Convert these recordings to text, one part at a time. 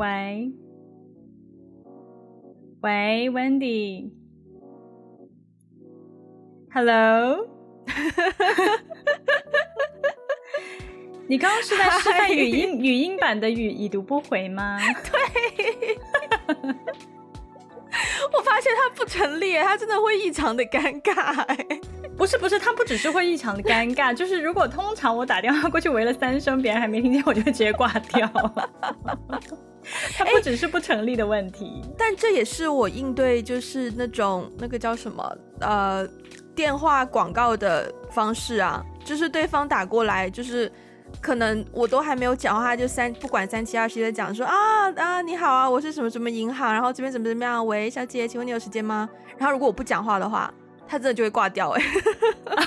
喂，喂，Wendy，Hello，你刚刚是在示范语音语音版的语已读不回吗？对，我发现它不成立，它真的会异常的尴尬。不是不是，它不只是会异常的尴尬，就是如果通常我打电话过去围了三声，别人还没听见，我就直接挂掉。它不只是不成立的问题，欸，但这也是我应对就是那种那个叫什么呃电话广告的方式啊，就是对方打过来，就是可能我都还没有讲话，就三不管三七二十一的讲说啊啊你好啊，我是什么什么银行，然后这边怎么怎么样，喂小姐，请问你有时间吗？然后如果我不讲话的话。他真的就会挂掉哎，哎，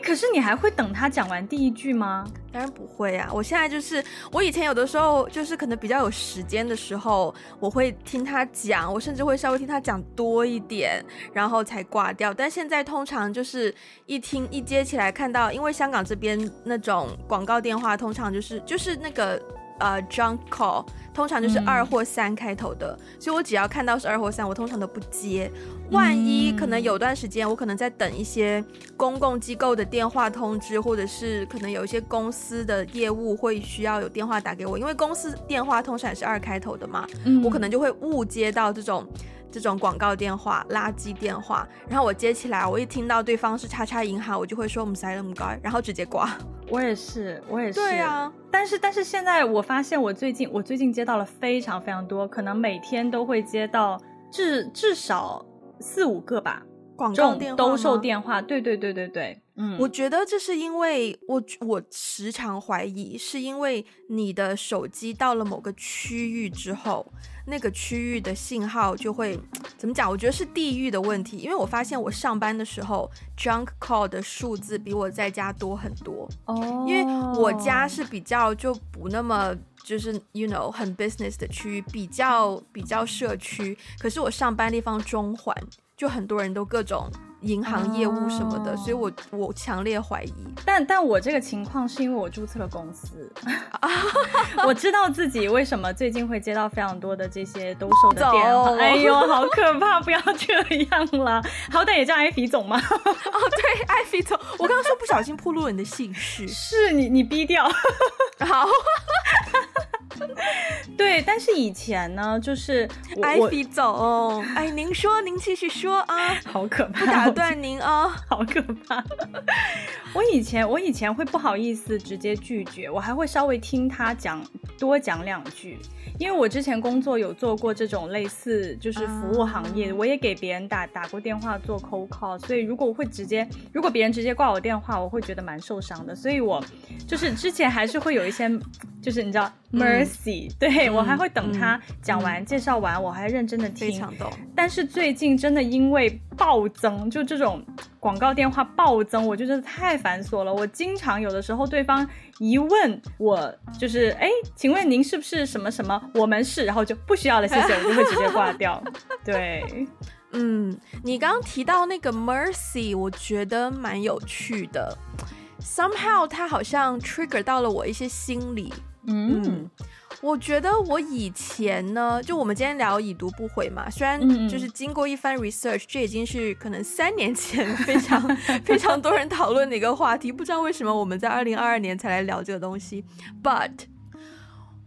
可是你还会等他讲完第一句吗？当然不会啊！我现在就是，我以前有的时候就是可能比较有时间的时候，我会听他讲，我甚至会稍微听他讲多一点，然后才挂掉。但现在通常就是一听一接起来，看到因为香港这边那种广告电话，通常就是就是那个。呃、uh，junk call 通常就是二或三开头的，嗯，所以我只要看到是二或三，我通常都不接。万一可能有段时间，我可能在等一些公共机构的电话通知，或者是可能有一些公司的业务会需要有电话打给我，因为公司电话通常也是二开头的嘛，嗯，我可能就会误接到这种。这种广告电话、垃圾电话，然后我接起来，我一听到对方是叉叉银行，我就会说我们塞了么高，然后直接挂。我也是，我也是。对啊，但是但是现在我发现，我最近我最近接到了非常非常多，可能每天都会接到至至少四五个吧，广告电话兜售电话。对对对对对。嗯，我觉得这是因为我我时常怀疑，是因为你的手机到了某个区域之后，那个区域的信号就会怎么讲？我觉得是地域的问题，因为我发现我上班的时候，junk call 的数字比我在家多很多。哦，因为我家是比较就不那么就是 you know 很 business 的区域，比较比较社区，可是我上班地方中环，就很多人都各种。银行业务什么的，oh. 所以我我强烈怀疑。但但我这个情况是因为我注册了公司，我知道自己为什么最近会接到非常多的这些兜售的电话。哎呦，好可怕！不要这样啦，好歹也叫艾菲总嘛。哦，对，艾菲总，我刚刚说不小心暴露了你的姓氏，是你你逼掉。好。对，但是以前呢，就是艾比总，哎，您说，您继续说啊，好可怕，不打断您啊，好可怕。我以前，我以前会不好意思直接拒绝，我还会稍微听他讲，多讲两句。因为我之前工作有做过这种类似就是服务行业，我也给别人打打过电话做 cold call，所以如果我会直接，如果别人直接挂我电话，我会觉得蛮受伤的。所以我就是之前还是会有一些，就是你知道 mercy，、嗯、对、嗯、我还会等他讲完、嗯、介绍完，我还认真的听。非常懂。但是最近真的因为暴增，就这种广告电话暴增，我就真的太繁琐了。我经常有的时候对方一问我，就是哎，请问您是不是什么什么？我们是，然后就不需要了，谢谢，我就会直接挂掉。对，嗯，你刚刚提到那个 Mercy，我觉得蛮有趣的。Somehow，它好像 trigger 到了我一些心理。嗯，嗯，我觉得我以前呢，就我们今天聊已读不回嘛，虽然就是经过一番 research，这已经是可能三年前非常非常多人讨论的一个话题，不知道为什么我们在二零二二年才来聊这个东西，but。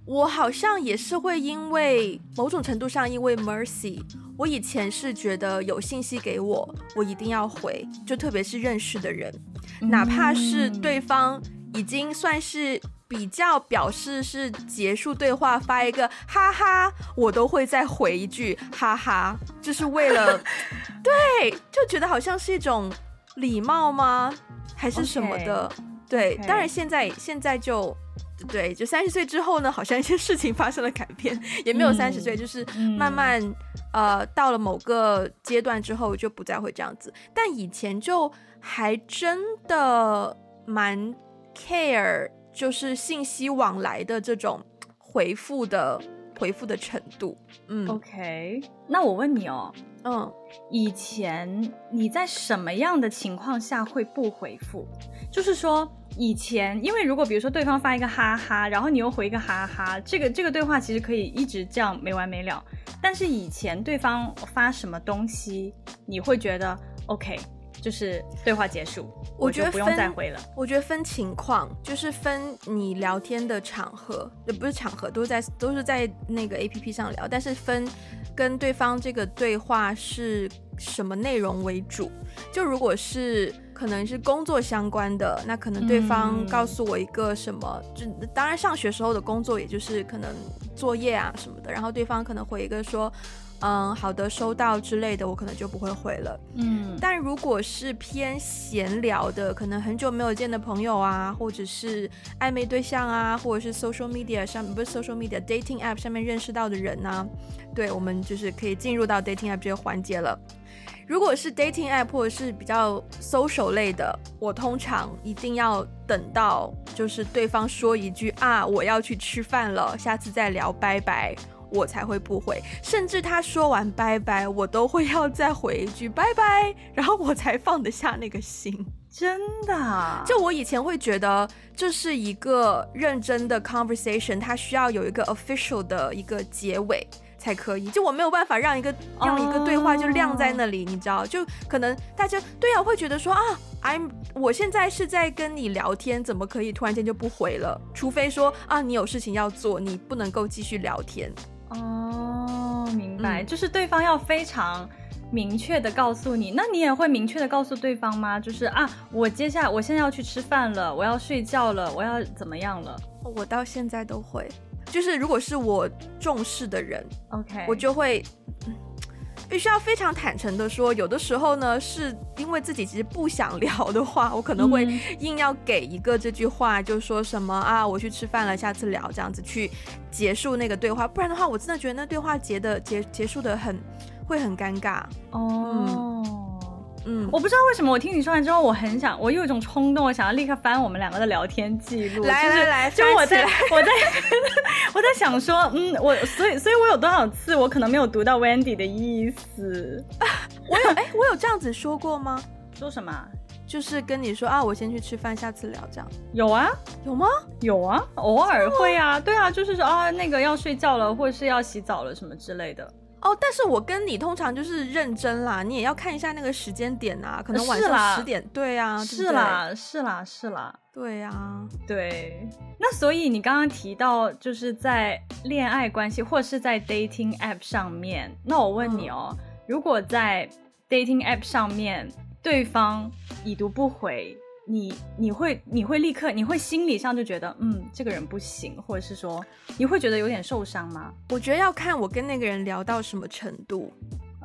我好像也是会因为某种程度上，因为 Mercy，我以前是觉得有信息给我，我一定要回，就特别是认识的人，哪怕是对方已经算是比较表示是结束对话，发一个哈哈，我都会再回一句哈哈，就是为了，对，就觉得好像是一种礼貌吗？还是什么的？Okay. 对，okay. 当然现在现在就。对，就三十岁之后呢，好像一些事情发生了改变，也没有三十岁，就是慢慢、嗯、呃到了某个阶段之后就不再会这样子。但以前就还真的蛮 care，就是信息往来的这种回复的回复的程度。嗯，OK，那我问你哦，嗯，以前你在什么样的情况下会不回复？就是说。以前，因为如果比如说对方发一个哈哈，然后你又回一个哈哈，这个这个对话其实可以一直这样没完没了。但是以前对方发什么东西，你会觉得 OK，就是对话结束，我觉得不用再回了。我觉得分情况，就是分你聊天的场合，呃，不是场合，都是在都是在那个 APP 上聊，但是分跟对方这个对话是什么内容为主。就如果是。可能是工作相关的，那可能对方告诉我一个什么，嗯、就当然上学时候的工作，也就是可能作业啊什么的，然后对方可能回一个说，嗯，好的，收到之类的，我可能就不会回了。嗯，但如果是偏闲聊的，可能很久没有见的朋友啊，或者是暧昧对象啊，或者是 social media 上不是 social media dating app 上面认识到的人呢、啊，对，我们就是可以进入到 dating app 这个环节了。如果是 dating app 或者是比较 social 类的，我通常一定要等到就是对方说一句啊，我要去吃饭了，下次再聊，拜拜，我才会不回。甚至他说完拜拜，我都会要再回一句拜拜，然后我才放得下那个心。真的，就我以前会觉得这是一个认真的 conversation，它需要有一个 official 的一个结尾。才可以，就我没有办法让一个让一个对话就晾在那里，oh. 你知道？就可能大家对啊会觉得说啊，I'm 我现在是在跟你聊天，怎么可以突然间就不回了？除非说啊，你有事情要做，你不能够继续聊天。哦，oh, 明白，嗯，就是对方要非常明确的告诉你，那你也会明确的告诉对方吗？就是啊，我接下来我现在要去吃饭了，我要睡觉了，我要怎么样了？我到现在都会。就是如果是我重视的人，OK，我就会必须要非常坦诚的说，有的时候呢，是因为自己其实不想聊的话，我可能会硬要给一个这句话，就说什么啊，我去吃饭了，下次聊，这样子去结束那个对话，不然的话，我真的觉得那对话结的结结束的很会很尴尬。哦。嗯嗯，我不知道为什么我听你说完之后，我很想，我有一种冲动，我想要立刻翻我们两个的聊天记录。来来来，就 我在我在我在想说，嗯，我所以所以我有多少次我可能没有读到 Wendy 的意思？我有哎，我有这样子说过吗？说什么？就是跟你说啊，我先去吃饭，下次聊这样。有啊，有吗？有啊，偶尔会啊，对啊，就是说啊，那个要睡觉了，或者是要洗澡了什么之类的。哦，但是我跟你通常就是认真啦，你也要看一下那个时间点啊，可能晚上十点，对啊，是啦，是啦，是啦，对呀，对。那所以你刚刚提到就是在恋爱关系或是在 dating app 上面，那我问你哦，嗯、如果在 dating app 上面对方已读不回。你你会你会立刻你会心理上就觉得嗯这个人不行，或者是说你会觉得有点受伤吗？我觉得要看我跟那个人聊到什么程度。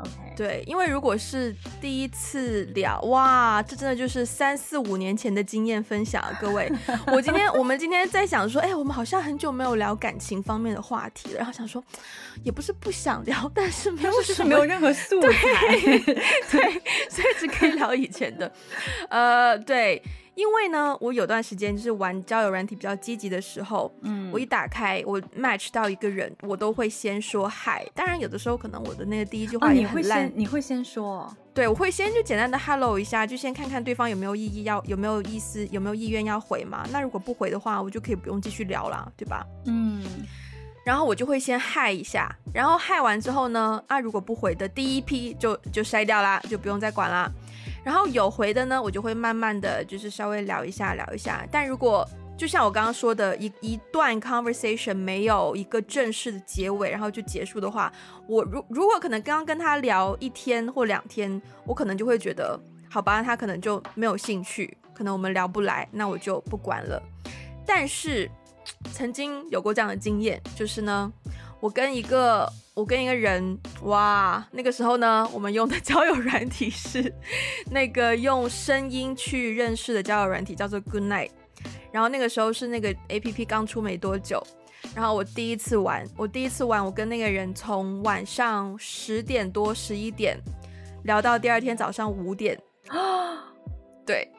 OK，对，因为如果是第一次聊，哇，这真的就是三四五年前的经验分享，啊各位。我今天我们今天在想说，哎，我们好像很久没有聊感情方面的话题了，然后想说，也不是不想聊，但是没有就是没有任何素材，对，对，所以只可以聊以前的，呃，对。因为呢，我有段时间就是玩交友软体比较积极的时候，嗯，我一打开我 match 到一个人，我都会先说嗨。当然，有的时候可能我的那个第一句话也很烂，哦，你会先你会先说，对，我会先就简单的 hello 一下，就先看看对方有没有意义要有没有意思有没有意愿要回嘛。那如果不回的话，我就可以不用继续聊了，对吧？嗯，然后我就会先嗨一下，然后嗨完之后呢，啊，如果不回的第一批就就筛掉啦，就不用再管啦。然后有回的呢，我就会慢慢的就是稍微聊一下聊一下。但如果就像我刚刚说的，一一段 conversation 没有一个正式的结尾，然后就结束的话，我如如果可能刚刚跟他聊一天或两天，我可能就会觉得，好吧，他可能就没有兴趣，可能我们聊不来，那我就不管了。但是曾经有过这样的经验，就是呢。我跟一个我跟一个人，哇，那个时候呢，我们用的交友软体是 那个用声音去认识的交友软体，叫做 Good Night。然后那个时候是那个 APP 刚出没多久，然后我第一次玩，我第一次玩，我跟那个人从晚上十点多十一点聊到第二天早上五点，对，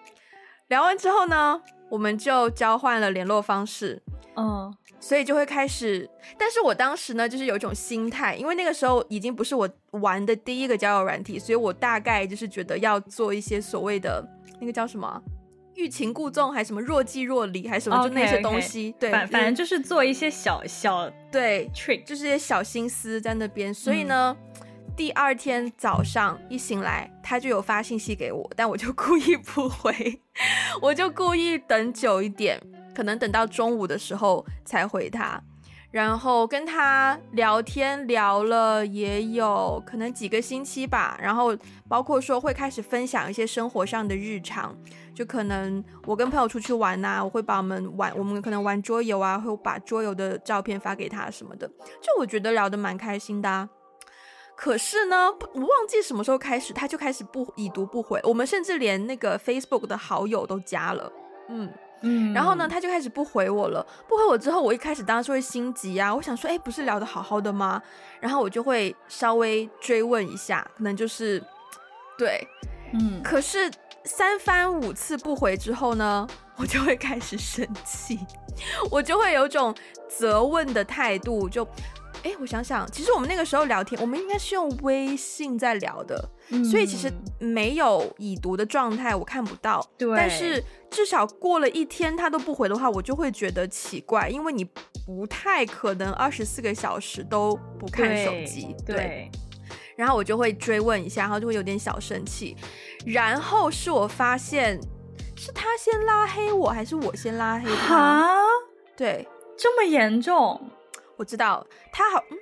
聊完之后呢，我们就交换了联络方式，嗯。所以就会开始。但是我当时呢，就是有一种心态，因为那个时候已经不是我玩的第一个交友软体，所以我大概就是觉得要做一些所谓的那个叫什么欲擒故纵，还是什么若即若离，还是什么，okay, 就那些东西。okay. 对，反反正就是做一些小小对 trick，就是一些小心思在那边。所以呢。嗯第二天早上一醒来，他就有发信息给我，但我就故意不回，我就故意等久一点，可能等到中午的时候才回他，然后跟他聊天聊了也有可能几个星期吧，然后包括说会开始分享一些生活上的日常，就可能我跟朋友出去玩呐，我会把我们玩，我们可能玩桌游啊，会把桌游的照片发给他什么的，就我觉得聊得蛮开心的啊。可是呢，我忘记什么时候开始，他就开始不已读不回。我们甚至连那个 Facebook 的好友都加了，嗯嗯。然后呢，他就开始不回我了。不回我之后，我一开始当然是会心急啊。我想说，哎，不是聊得好好的吗？然后我就会稍微追问一下，可能就是对，嗯。可是三番五次不回之后呢，我就会开始生气，我就会有种责问的态度，就。哎，我想想，其实我们那个时候聊天，我们应该是用微信在聊的，嗯、所以其实没有已读的状态，我看不到。对，但是至少过了一天他都不回的话，我就会觉得奇怪，因为你不太可能二十四个小时都不看手机。对，对，然后我就会追问一下，然后就会有点小生气。然后是我发现是他先拉黑我，还是我先拉黑他？啊？对，这么严重？我知道他好，嗯，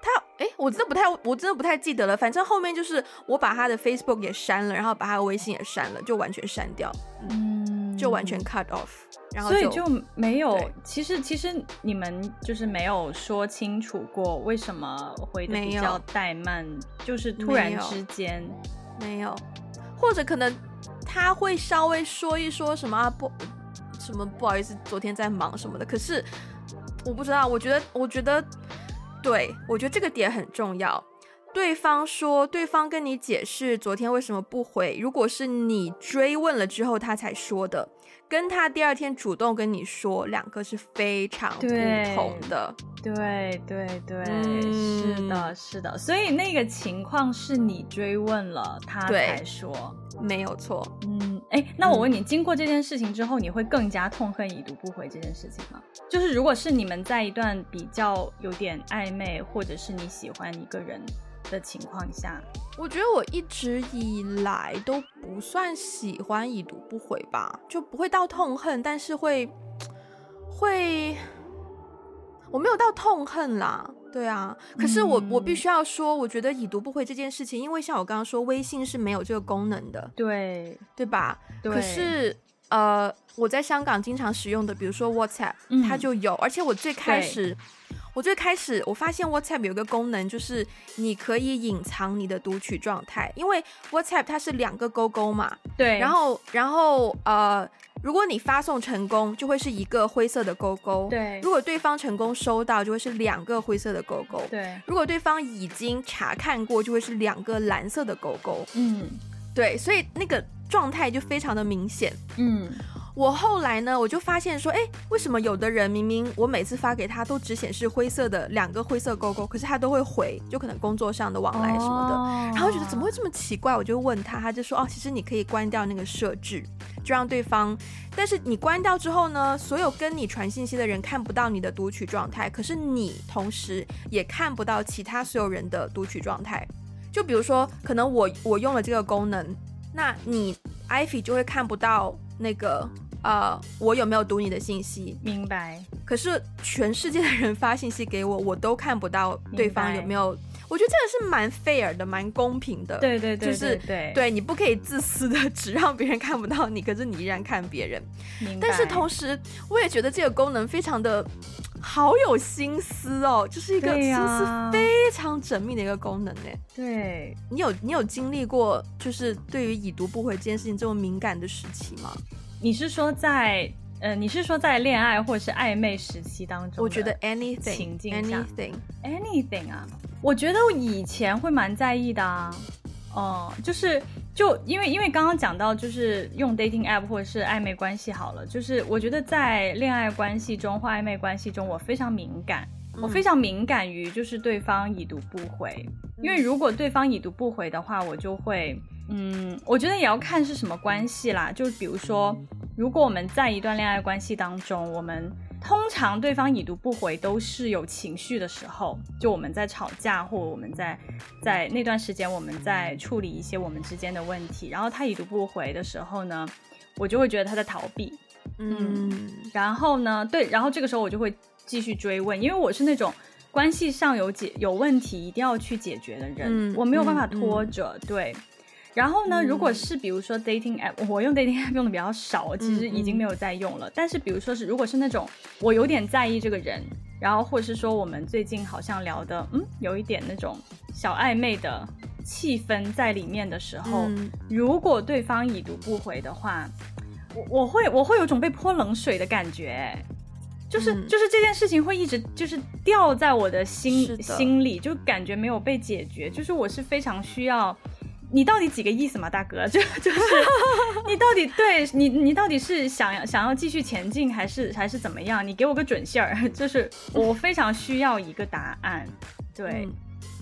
他哎，我真的不太，我真的不太记得了。反正后面就是我把他的 Facebook 也删了，然后把他的微信也删了，就完全删掉，嗯，就完全 cut off。然后所以就没有，其实其实你们就是没有说清楚过为什么回的比较怠慢，就是突然之间没，没有，或者可能他会稍微说一说什么啊不什么不好意思，昨天在忙什么的，可是。我不知道，我觉得，我觉得，对，我觉得这个点很重要。对方说，对方跟你解释昨天为什么不回，如果是你追问了之后他才说的，跟他第二天主动跟你说，两个是非常不同的。对对对，嗯，是的，是的。所以那个情况是你追问了他才说，没有错。嗯，哎，那我问你，嗯，经过这件事情之后，你会更加痛恨已读不回这件事情吗？就是如果是你们在一段比较有点暧昧，或者是你喜欢一个人的情况下，我觉得我一直以来都不算喜欢已读不回吧，就不会到痛恨，但是会会，我没有到痛恨啦，对啊。可是我、嗯、我必须要说，我觉得已读不回这件事情，因为像我刚刚说，微信是没有这个功能的，对对吧？对。可是呃，我在香港经常使用的，比如说 WhatsApp，、嗯、它就有，而且我最开始。我最开始我发现 WhatsApp 有个功能，就是你可以隐藏你的读取状态，因为 WhatsApp 它是两个勾勾嘛。对。然后，然后呃，如果你发送成功，就会是一个灰色的勾勾。对。如果对方成功收到，就会是两个灰色的勾勾。对。如果对方已经查看过，就会是两个蓝色的勾勾。嗯。对，所以那个状态就非常的明显。嗯。我后来呢，我就发现说，哎，为什么有的人明明我每次发给他都只显示灰色的两个灰色勾勾，可是他都会回，就可能工作上的往来什么的，哦、然后觉得怎么会这么奇怪？我就问他，他就说，哦，其实你可以关掉那个设置，就让对方，但是你关掉之后呢，所有跟你传信息的人看不到你的读取状态，可是你同时也看不到其他所有人的读取状态。就比如说，可能我我用了这个功能，那你 Ivy 就会看不到。那个呃，我有没有读你的信息？明白。可是全世界的人发信息给我，我都看不到对方有没有。我觉得这个是蛮 fair 的，蛮公平的。对对对，对，就是对，对你不可以自私的只让别人看不到你，可是你依然看别人。明白。但是同时，我也觉得这个功能非常的好有心思哦，就是一个心思非常缜密的一个功能呢。对，你有你有经历过，就是对于已读不回这件事情这么敏感的时期吗？你是说在呃，你是说在恋爱或者是暧昧时期当中？我觉得 anything 情境 anything anything 啊，我觉得我以前会蛮在意的啊，哦、呃，就是就因为因为刚刚讲到就是用 dating app 或者是暧昧关系好了，就是我觉得在恋爱关系中或暧昧关系中，我非常敏感，嗯、我非常敏感于就是对方已读不回，嗯、因为如果对方已读不回的话，我就会嗯，我觉得也要看是什么关系啦，就比如说如果我们在一段恋爱关系当中，我们。通常对方已读不回都是有情绪的时候，就我们在吵架，或我们在在那段时间我们在处理一些我们之间的问题，然后他已读不回的时候呢，我就会觉得他在逃避，嗯，嗯，然后呢，对，然后这个时候我就会继续追问，因为我是那种关系上有解有问题一定要去解决的人，嗯，我没有办法拖着，对。然后呢，如果是比如说 dating app，我用 dating app 用的比较少，其实已经没有在用了。但是比如说是，如果是那种我有点在意这个人，然后或者是说我们最近好像聊的，嗯，有一点那种小暧昧的气氛在里面的时候，嗯、如果对方已读不回的话，我我会我会有种被泼冷水的感觉，就是、嗯、就是这件事情会一直就是掉在我的心的。心里，就感觉没有被解决，就是我是非常需要。你到底几个意思嘛，大哥？就就是你到底对你，你到底是想要想要继续前进，还是还是怎么样？你给我个准信儿，就是我非常需要一个答案。对，嗯、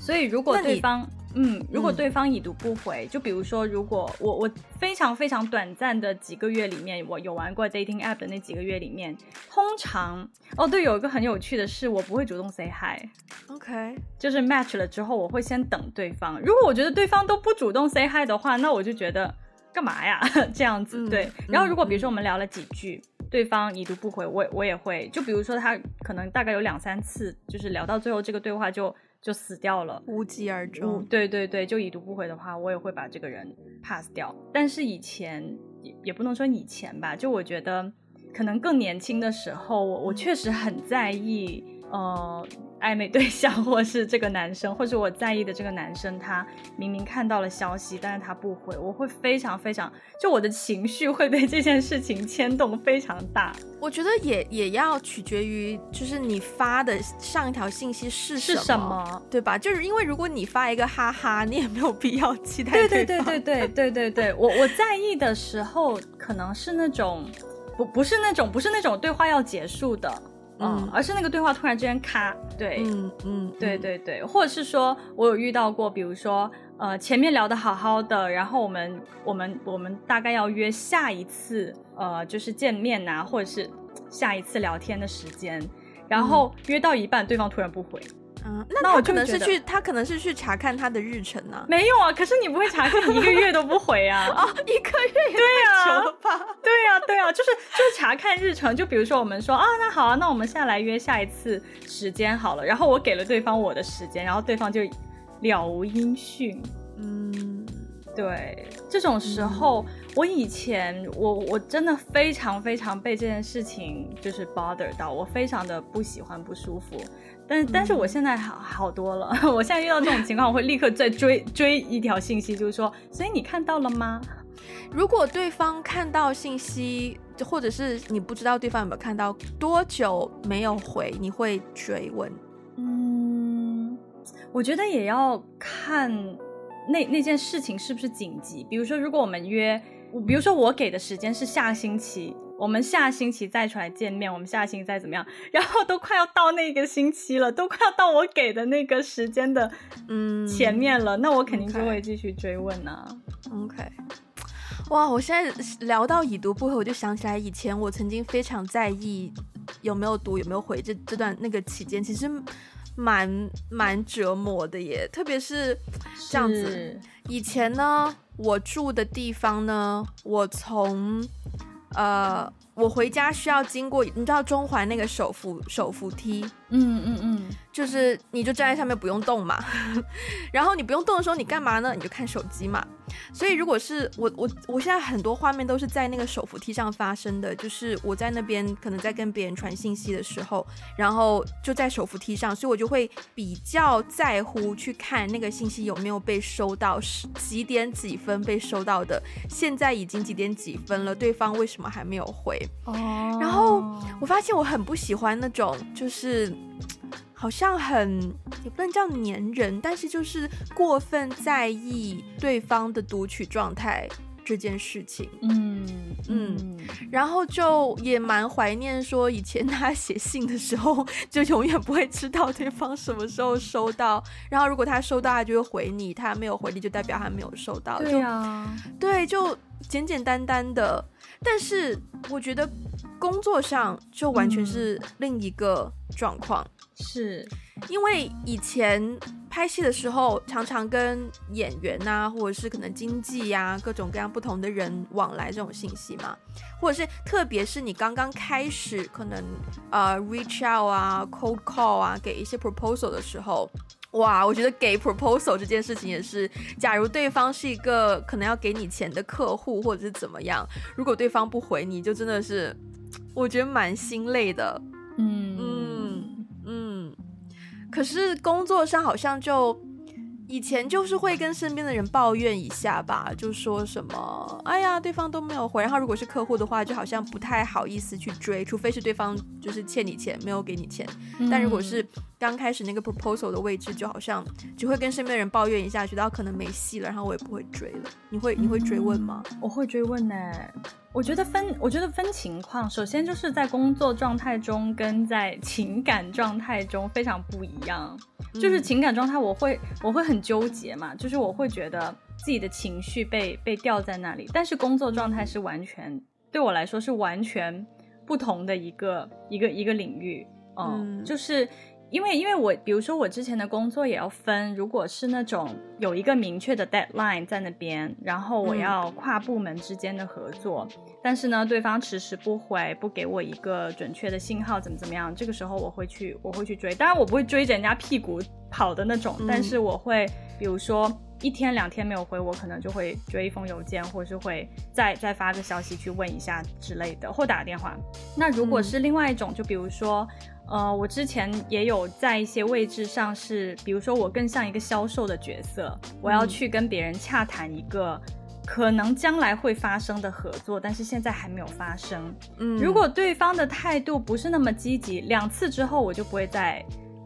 所以如果对方。嗯，如果对方已读不回，嗯、就比如说，如果我我非常非常短暂的几个月里面，我有玩过 dating app 的那几个月里面，通常哦对，有一个很有趣的是，我不会主动 say hi，OK，Okay. 就是 match 了之后，我会先等对方。如果我觉得对方都不主动 say hi 的话，那我就觉得干嘛呀 这样子对。嗯、然后如果比如说我们聊了几句，嗯、对方已读不回，我我也会，就比如说他可能大概有两三次，就是聊到最后这个对话就。就死掉了，无疾而终。对对对，就已读不回的话，我也会把这个人 pass 掉。但是以前也也不能说以前吧，就我觉得可能更年轻的时候，我我确实很在意，呃。暧昧对象，或是这个男生，或是我在意的这个男生，他明明看到了消息，但是他不回，我会非常非常，就我的情绪会被这件事情牵动非常大。我觉得也也要取决于，就是你发的上一条信息是什么，是什么，对吧？就是因为如果你发一个哈哈，你也没有必要期待对。对对对对 对对对对，我我在意的时候，可能是那种不不是那种不是那种对话要结束的。嗯，而是那个对话突然之间咔，对，嗯嗯，对对对，或者是说我有遇到过，比如说，呃，前面聊的好好的，然后我们我们我们大概要约下一次，呃，就是见面呐、啊，或者是下一次聊天的时间，然后约到一半，对方突然不回。嗯，那我可能是去，他可能是去查看他的日程呢？没有啊，可是你不会查看你一个月都不回啊？啊，一个月也太久了吧？对呀，对呀，就是就是查看日程，就比如说我们说啊，那好啊，那我们下来约下一次时间好了，然后我给了对方我的时间，然后对方就了无音讯。嗯，对，这种时候，我以前我我真的非常非常被这件事情就是 bother 到，我非常的不喜欢不舒服。但但是我现在好好多了，我现在遇到这种情况，我会立刻再追追一条信息，就是说，所以你看到了吗？如果对方看到信息，或者是你不知道对方有没有看到，多久没有回，你会追问？嗯，我觉得也要看那那件事情是不是紧急。比如说，如果我们约，比如说我给的时间是下星期。我们下星期再出来见面，我们下星期再怎么样，然后都快要到那个星期了，都快要到我给的那个时间的嗯前面了，嗯、那我肯定就会继续追问呢、啊。OK，哇，我现在聊到已读不回，我就想起来以前我曾经非常在意有没有读有没有回这这段那个期间，其实蛮蛮折磨的耶，特别是这样子。以前呢，我住的地方呢，我从。呃，我回家需要经过，你知道中环那个手扶手扶梯，嗯嗯嗯。就是你就站在上面不用动嘛，然后你不用动的时候你干嘛呢？你就看手机嘛。所以如果是我我我现在很多画面都是在那个手扶梯上发生的，就是我在那边可能在跟别人传信息的时候，然后就在手扶梯上，所以我就会比较在乎去看那个信息有没有被收到，是几点几分被收到的。现在已经几点几分了，对方为什么还没有回？哦。然后我发现我很不喜欢那种就是。好像很也不能叫粘人，但是就是过分在意对方的读取状态这件事情。嗯嗯，然后就也蛮怀念说以前他写信的时候，就永远不会知道对方什么时候收到。然后如果他收到，他就会回你；他没有回你，就代表他没有收到。对啊，对，就简简单单的。但是我觉得工作上就完全是另一个状况。是因为以前拍戏的时候，常常跟演员啊，或者是可能经纪呀，各种各样不同的人往来这种信息嘛，或者是特别是你刚刚开始可能呃 reach out 啊，cold call 啊，给一些 proposal 的时候，哇，我觉得给 proposal 这件事情也是，假如对方是一个可能要给你钱的客户，或者是怎么样，如果对方不回你，就真的是我觉得蛮心累的，嗯。可是工作上好像就以前就是会跟身边的人抱怨一下吧，就说什么，哎呀，对方都没有回，然后如果是客户的话，就好像不太好意思去追，除非是对方就是欠你钱没有给你钱，嗯、但如果是刚开始那个 proposal 的位置，就好像只会跟身边的人抱怨一下，觉得可能没戏了，然后我也不会追了。你会你会追问吗？我会追问呢。我觉得分，我觉得分情况。首先就是在工作状态中跟在情感状态中非常不一样。就是情感状态，我会我会很纠结嘛，就是我会觉得自己的情绪被被吊在那里。但是工作状态是完全对我来说是完全不同的一个一个一个领域。嗯，就是。因为，因为我比如说我之前的工作也要分，如果是那种有一个明确的 deadline 在那边，然后我要跨部门之间的合作，嗯、但是呢，对方迟迟不回，不给我一个准确的信号，怎么怎么样，这个时候我会去，我会去追。当然，我不会追着人家屁股跑的那种，嗯、但是我会，比如说一天两天没有回我，可能就会追一封邮件，或是会再再发个消息去问一下之类的，或打个电话。那如果是另外一种，嗯、就比如说。呃，我之前也有在一些位置上是，比如说我更像一个销售的角色，我要去跟别人洽谈一个可能将来会发生的合作，但是现在还没有发生。嗯，如果对方的态度不是那么积极，两次之后我就不会再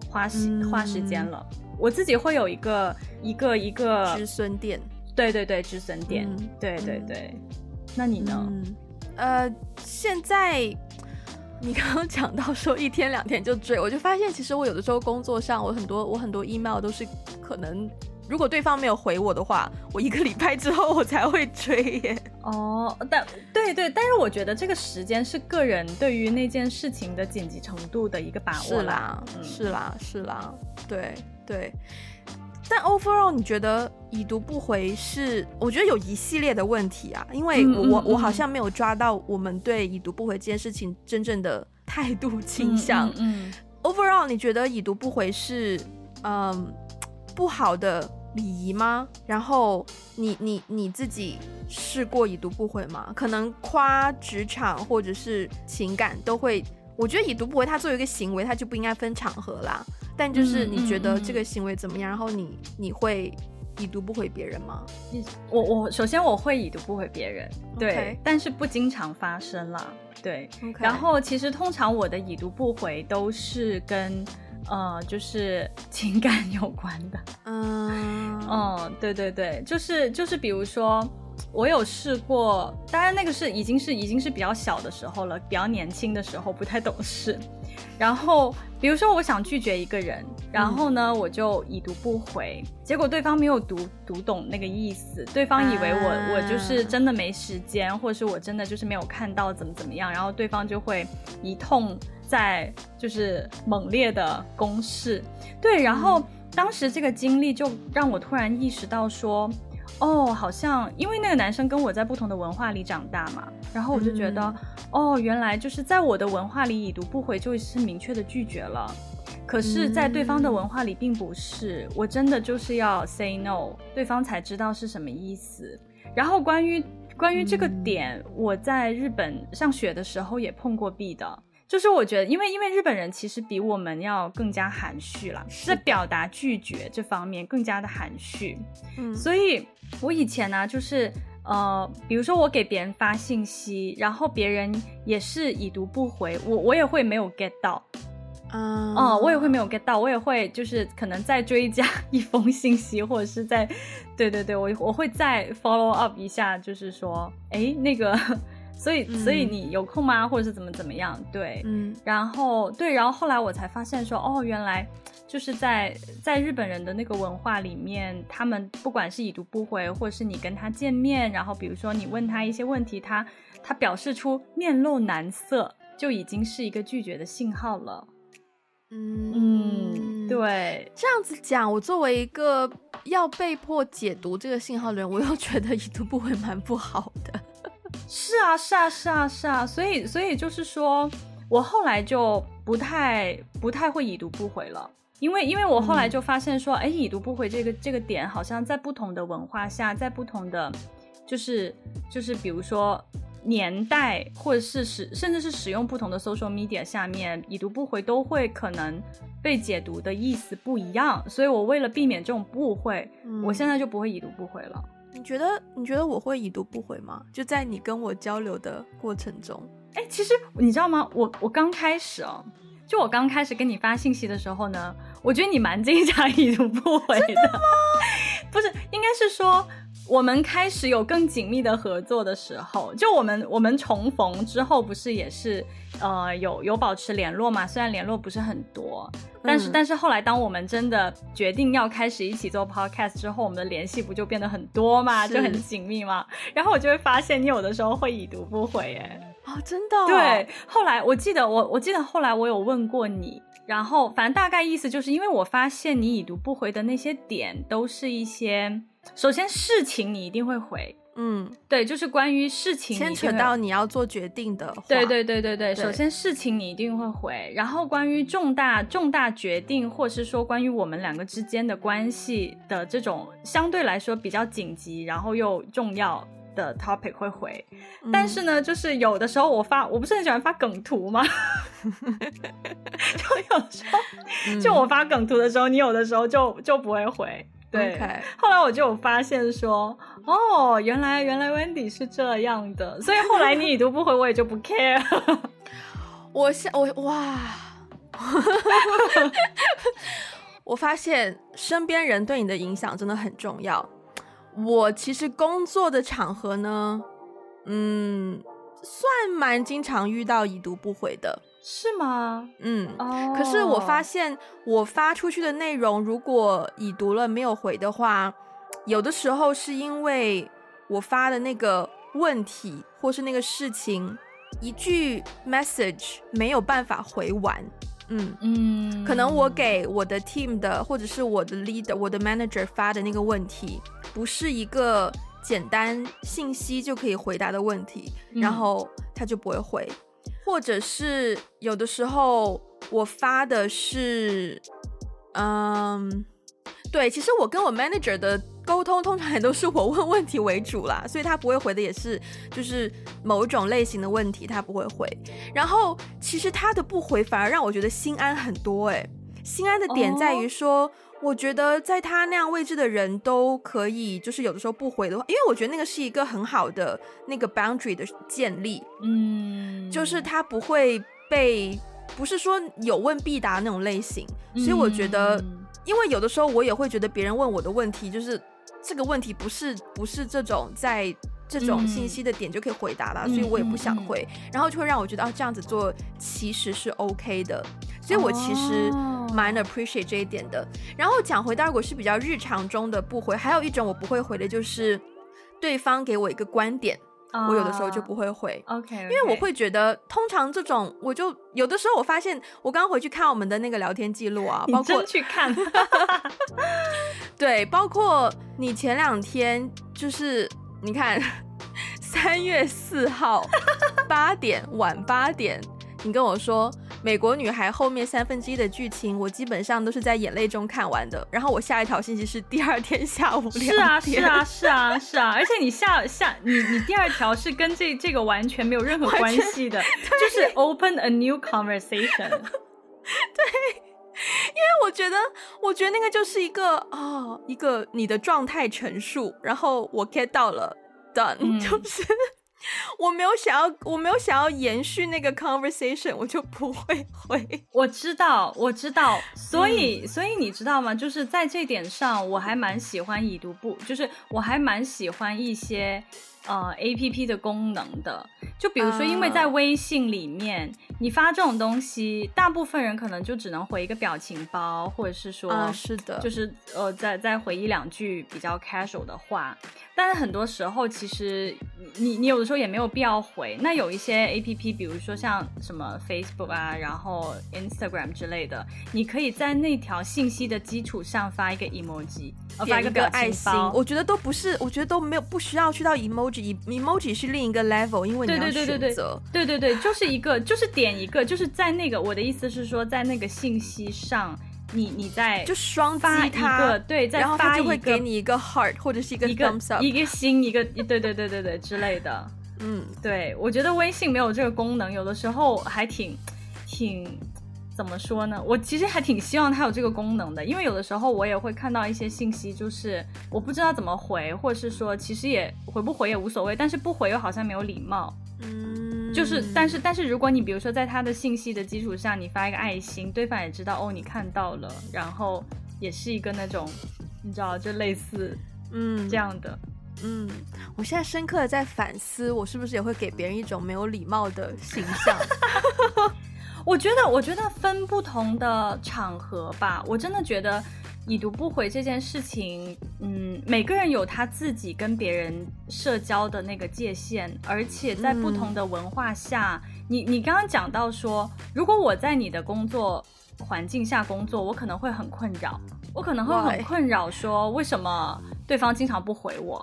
花时、嗯、花时间了。我自己会有一个一个一个止损点，对对对，止损点，嗯、对对对。那你呢？嗯、呃，现在。你刚刚讲到说一天两天就追，我就发现其实我有的时候工作上，我很多我很多 email 都是可能，如果对方没有回我的话，我一个礼拜之后我才会追耶。哦，但对对，但是我觉得这个时间是个人对于那件事情的紧急程度的一个把握啦。是啦，嗯、是啦，是啦，对对。但 overall，你觉得已读不回是？我觉得有一系列的问题啊，因为我、嗯、我我好像没有抓到我们对已读不回这件事情真正的 态度倾向。嗯，overall，你觉得已读不回是嗯不好的礼仪吗？然后你你你自己试过已读不回吗？可能夸职场或者是情感都会。我觉得已读不回，它作为一个行为，它就不应该分场合啦。但就是你觉得这个行为怎么样？然后你你会已读不回别人吗？我我首先我会已读不回别人，对.但是不经常发生啦，对。然后其实通常我的已读不回都是跟呃就是 情感有关的，嗯嗯，对对对，就是就是比如说。我有试过，当然那个是已经是已经是比较小的时候了，比较年轻的时候，不太懂事。然后比如说我想拒绝一个人，然后呢、嗯、我就已读不回，结果对方没有读读懂那个意思，对方以为我、啊、我就是真的没时间，或者是我真的就是没有看到怎么怎么样，然后对方就会一通在就是猛烈的攻势。对，然后当时这个经历就让我突然意识到说。哦，好像因为那个男生跟我在不同的文化里长大嘛，然后我就觉得，嗯、哦，原来就是在我的文化里已读不回就是明确的拒绝了，可是，在对方的文化里并不是，我真的就是要 say no，对方才知道是什么意思。然后关于关于这个点，嗯、我在日本上学的时候也碰过壁的。就是我觉得，因为因为日本人其实比我们要更加含蓄啦，在表达拒绝这方面更加的含蓄。嗯，所以我以前呢，就是呃，比如说我给别人发信息，然后别人也是已读不回，我我也会没有 get 到。嗯，哦，我也会没有 get 到，我也会就是可能再追加一封信息，或者是再，对对对，我我会再 follow up 一下，就是说，哎，那个，所以所以你有空吗？或者是怎么怎么样？对，嗯，然后对，然后后来我才发现说，哦，原来就是在在日本人的那个文化里面，他们不管是已读不回，或者是你跟他见面，然后比如说你问他一些问题，他他表示出面露难色，就已经是一个拒绝的信号了。嗯，对，这样子讲，我作为一个要被迫解读这个信号的人，我又觉得已读不回蛮不好的。是啊，是啊，是啊，是啊，所以，所以就是说，我后来就不太不太会已读不回了，因为，因为我后来就发现说，哎、嗯，已读不回这个这个点，好像在不同的文化下，在不同的，就是就是比如说。年代或者是使甚至是使用不同的 social media 下面已读不回都会可能被解读的意思不一样，所以我为了避免这种误会，嗯，我现在就不会已读不回了。你觉得你觉得我会已读不回吗？就在你跟我交流的过程中，哎，其实你知道吗？我我刚开始哦，就我刚开始跟你发信息的时候呢，我觉得你蛮经常 已读不回的。真的吗？不是，应该是说。我们开始有更紧密的合作的时候，就我们我们重逢之后，不是也是呃有有保持联络嘛？虽然联络不是很多，但是、嗯、但是后来当我们真的决定要开始一起做 podcast 之后，我们的联系不就变得很多嘛，就很紧密嘛。然后我就会发现你有的时候会已读不回，哎，哦，真的、哦？对。后来我记得我我记得后来我有问过你，然后反正大概意思就是因为我发现你已读不回的那些点都是一些。首先，事情你一定会回，嗯，对，就是关于事情牵扯到你要做决定的话，对对对对对。首先，事情你一定会回，然后关于重大重大决定，或是说关于我们两个之间的关系的这种相对来说比较紧急，然后又重要的 topic 会回。嗯、但是呢，就是有的时候我发，我不是很喜欢发梗图吗？就有时候，就我发梗图的时候，嗯、你有的时候就就不会回。对.后来我就有发现说，哦，原来原来 Wendy 是这样的，所以后来你已读不回，我也就不 care。我现我哇，我发现身边人对你的影响真的很重要。我其实工作的场合呢，嗯，算蛮经常遇到已读不回的。是吗？嗯，oh. 可是我发现我发出去的内容，如果已读了没有回的话，有的时候是因为我发的那个问题或是那个事情，一句 message 没有办法回完。嗯嗯，可能我给我的 team 的或者是我的 leader、我的 manager 发的那个问题，不是一个简单信息就可以回答的问题，嗯、然后他就不会回。或者是有的时候我发的是，嗯，对，其实我跟我 manager 的沟通通常也都是我问问题为主啦，所以他不会回的也是就是某种类型的问题，他不会回。然后其实他的不回反而让我觉得心安很多，欸，诶，心安的点在于说。Oh. 我觉得在他那样位置的人都可以，就是有的时候不回的话，因为我觉得那个是一个很好的那个 boundary 的建立，嗯，就是他不会被，不是说有问必答那种类型，所以我觉得，因为有的时候我也会觉得别人问我的问题，就是这个问题不是不是这种在这种信息的点就可以回答了，所以我也不想回，然后就会让我觉得啊，这样子做其实是 OK 的。所以我其实蛮 appreciate 这一点的。然后讲回到如果是比较日常中的不回，还有一种我不会回的，就是对方给我一个观点，uh, 我有的时候就不会回。OK，, okay. 因为我会觉得，通常这种我就有的时候我发现，我刚刚回去看我们的那个聊天记录啊，包括去看，对，包括你前两天就是你看三月四号八点晚八点，你跟我说。美国女孩后面三分之一的剧情，我基本上都是在眼泪中看完的。然后我下一条信息是第二天下午两点。是啊，是啊，是啊，是啊。而且你下下你你第二条是跟这这个完全没有任何关系的，就是 open a new conversation。对，因为我觉得，我觉得那个就是一个啊、哦，一个你的状态陈述，然后我 get 到了，done，嗯、就是。我没有想要，我没有想要延续那个 conversation，我就不会回。我知道，我知道，所以，嗯、所以你知道吗？就是在这点上，我还蛮喜欢已读不，就是我还蛮喜欢一些。呃，A P P 的功能的，就比如说，因为在微信里面，uh, 你发这种东西，大部分人可能就只能回一个表情包，或者是说，uh, 是的，就是呃，再再回一两句比较 casual 的话。但是很多时候，其实你你有的时候也没有必要回。那有一些 A P P，比如说像什么 Facebook 啊，然后 Instagram 之类的，你可以在那条信息的基础上发一个 emoji，发一个表情包，爱心。我觉得都不是，我觉得都没有不需要去到 emoji，emoji 是另一个 level，因为你要选择。对对对对对，对对对，就是一个，就是点一个，就是在那个，我的意思是说，在那个信息上。你你在就双发一个对，再发一个，然后他就会给你一个 heart 或者是一个 thumbs up，一个心，一个对对对对对之类的。嗯，对，我觉得微信没有这个功能，有的时候还挺挺怎么说呢？我其实还挺希望它有这个功能的，因为有的时候我也会看到一些信息，就是我不知道怎么回，或者是说其实也回不回也无所谓，但是不回又好像没有礼貌。嗯。就是，但是，但是，如果你比如说在他的信息的基础上，你发一个爱心，对方也知道哦，你看到了，然后也是一个那种，你知道，就类似，嗯，这样的，嗯，我现在深刻的在反思，我是不是也会给别人一种没有礼貌的形象？我觉得，我觉得分不同的场合吧，我真的觉得。已读不回这件事情，嗯，每个人有他自己跟别人社交的那个界限，而且在不同的文化下，嗯、你你刚刚讲到说，如果我在你的工作环境下工作，我可能会很困扰，我可能会很困扰，说为什么对方经常不回我？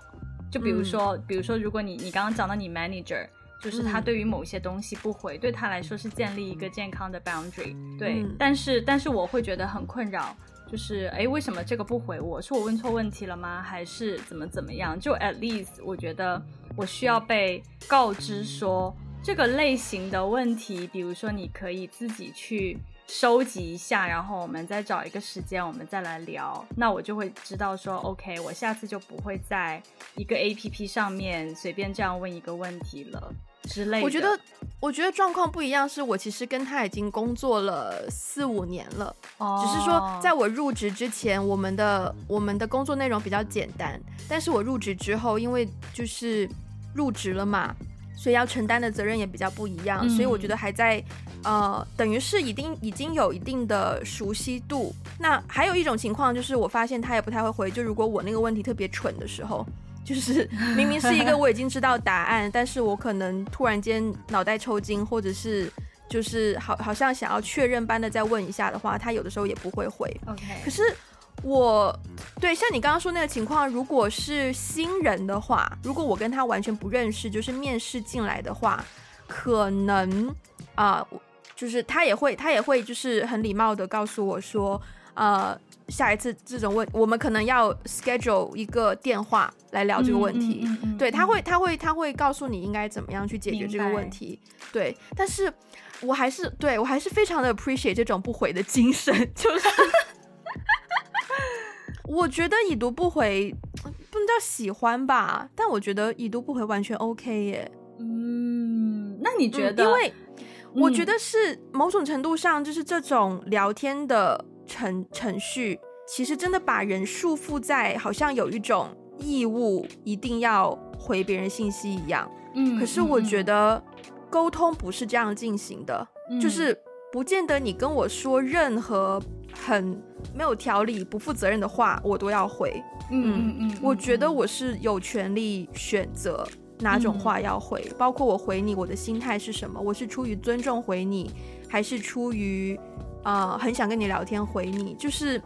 就比如说，嗯、比如说，如果你你刚刚讲到你 manager，就是他对于某些东西不回，嗯、对他来说是建立一个健康的 boundary，对，嗯、但是但是我会觉得很困扰。就是哎，为什么这个不回我？是我问错问题了吗？还是怎么怎么样？就 at least 我觉得我需要被告知说这个类型的问题，比如说你可以自己去收集一下，然后我们再找一个时间我们再来聊。那我就会知道说 OK，我下次就不会在一个 APP 上面随便这样问一个问题了。之类的，我觉得，我觉得状况不一样。是我其实跟他已经工作了四五年了，哦，只是说在我入职之前，我们的我们的工作内容比较简单。但是我入职之后，因为就是入职了嘛，所以要承担的责任也比较不一样。嗯，所以我觉得还在呃，等于是已经已经有一定的熟悉度。那还有一种情况就是，我发现他也不太会回。就如果我那个问题特别蠢的时候。就是 明明是一个我已经知道答案，但是我可能突然间脑袋抽筋，或者是就是好好像想要确认般的再问一下的话，他有的时候也不会回。OK，可是我对像你刚刚说那个情况，如果是新人的话，如果我跟他完全不认识，就是面试进来的话，可能啊、呃，就是他也会他也会就是很礼貌的告诉我说，呃。下一次这种问，我们可能要 schedule 一个电话来聊这个问题。嗯嗯嗯嗯、对，他会，他会，他会告诉你应该怎么样去解决这个问题。对，但是我还是对我还是非常的 appreciate 这种不回的精神。就是，我觉得已读不回不能叫喜欢吧，但我觉得已读不回完全 OK 耶。嗯，那你觉得？嗯、因为我觉得是某种程度上，就是这种聊天的。程程序其实真的把人束缚在好像有一种义务一定要回别人信息一样。嗯，可是我觉得沟通不是这样进行的，嗯、就是不见得你跟我说任何很没有条理、不负责任的话，我都要回。嗯嗯嗯，我觉得我是有权利选择哪种话要回，嗯、包括我回你，我的心态是什么？我是出于尊重回你，还是出于？啊、呃，很想跟你聊天，回你，就是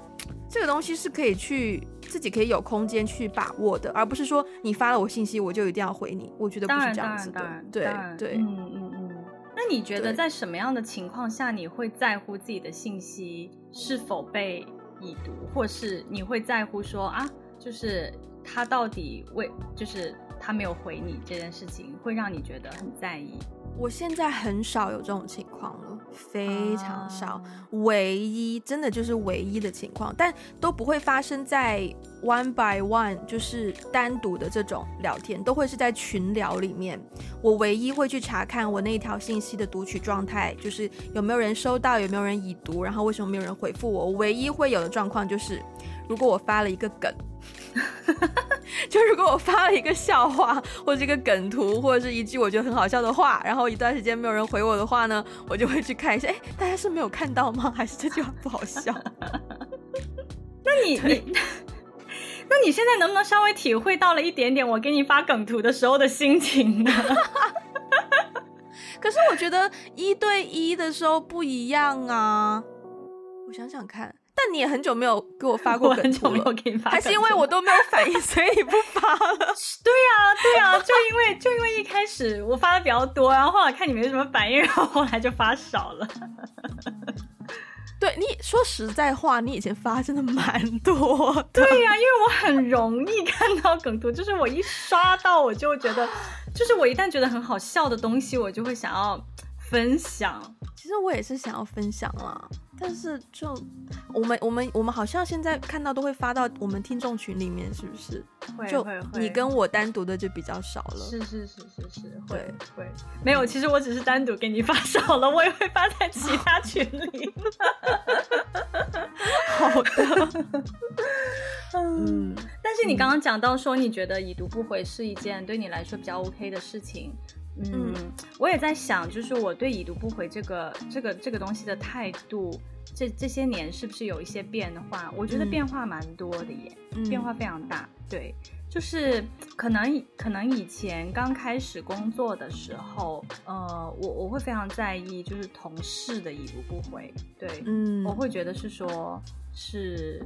这个东西是可以去自己可以有空间去把握的，而不是说你发了我信息，我就一定要回你。我觉得不是这样子的。对对，嗯嗯嗯。那你觉得在什么样的情况下你会在乎自己的信息是否被已读，或是你会在乎说啊，就是他到底为，就是他没有回你这件事情，会让你觉得很在意？我现在很少有这种情况了，非常少。唯一真的就是唯一的情况，但都不会发生在 one by one，就是单独的这种聊天，都会是在群聊里面。我唯一会去查看我那一条信息的读取状态，就是有没有人收到，有没有人已读，然后为什么没有人回复我。我唯一会有的状况就是，如果我发了一个梗。就如果我发了一个笑话，或者一个梗图，或者是一句我觉得很好笑的话，然后一段时间没有人回我的话呢，我就会去看一下，哎，大家是没有看到吗？还是这句话不好笑？那你 你，那你现在能不能稍微体会到了一点点我给你发梗图的时候的心情呢？可是我觉得一对一的时候不一样啊，我想想看。但你也很久没有给我发过梗图了，很久没有给你发，还是因为我都没有反应，所以你不发 了？对呀，对呀，就因为就因为一开始我发的比较多，然后后来看你没什么反应，然后后来就发少了。对，你说实在话，你以前发真的蛮多。对呀，因为我很容易看到梗图，就是我一刷到我就觉得，就是我一旦觉得很好笑的东西，我就会想要分享。其实我也是想要分享啦。但是就我们我们我们好像现在看到都会发到我们听众群里面，是不是？会就会会。你跟我单独的就比较少了。是是是是是，会会会。没有，其实我只是单独给你发少了，我也会发在其他 群里。好的。嗯。但是你刚刚讲到说，你觉得已读不回是一件对你来说比较 OK 的事情。嗯，我也在想，就是我对已读不回这个这个这个东西的态度，这这些年是不是有一些变化？我觉得变化蛮多的耶，嗯、变化非常大。对，就是可能可能以前刚开始工作的时候，呃，我我会非常在意，就是同事的已读不回。对，嗯，我会觉得是说，是